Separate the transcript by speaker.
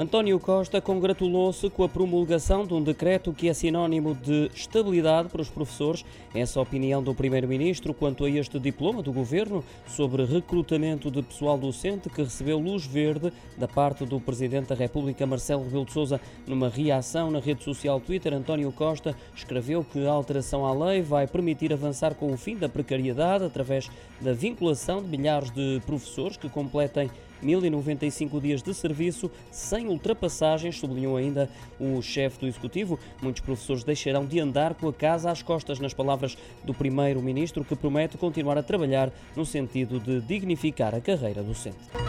Speaker 1: António Costa congratulou-se com a promulgação de um decreto que é sinónimo de estabilidade para os professores. Essa é a opinião do Primeiro-Ministro quanto a este diploma do Governo sobre recrutamento de pessoal docente que recebeu luz verde da parte do Presidente da República, Marcelo Rebelo de Sousa. Numa reação na rede social Twitter, António Costa escreveu que a alteração à lei vai permitir avançar com o fim da precariedade através da vinculação de milhares de professores que completem 1095 dias de serviço sem ultrapassagens, sublinhou ainda o chefe do Executivo. Muitos professores deixarão de andar com a casa às costas, nas palavras do Primeiro-Ministro, que promete continuar a trabalhar no sentido de dignificar a carreira docente.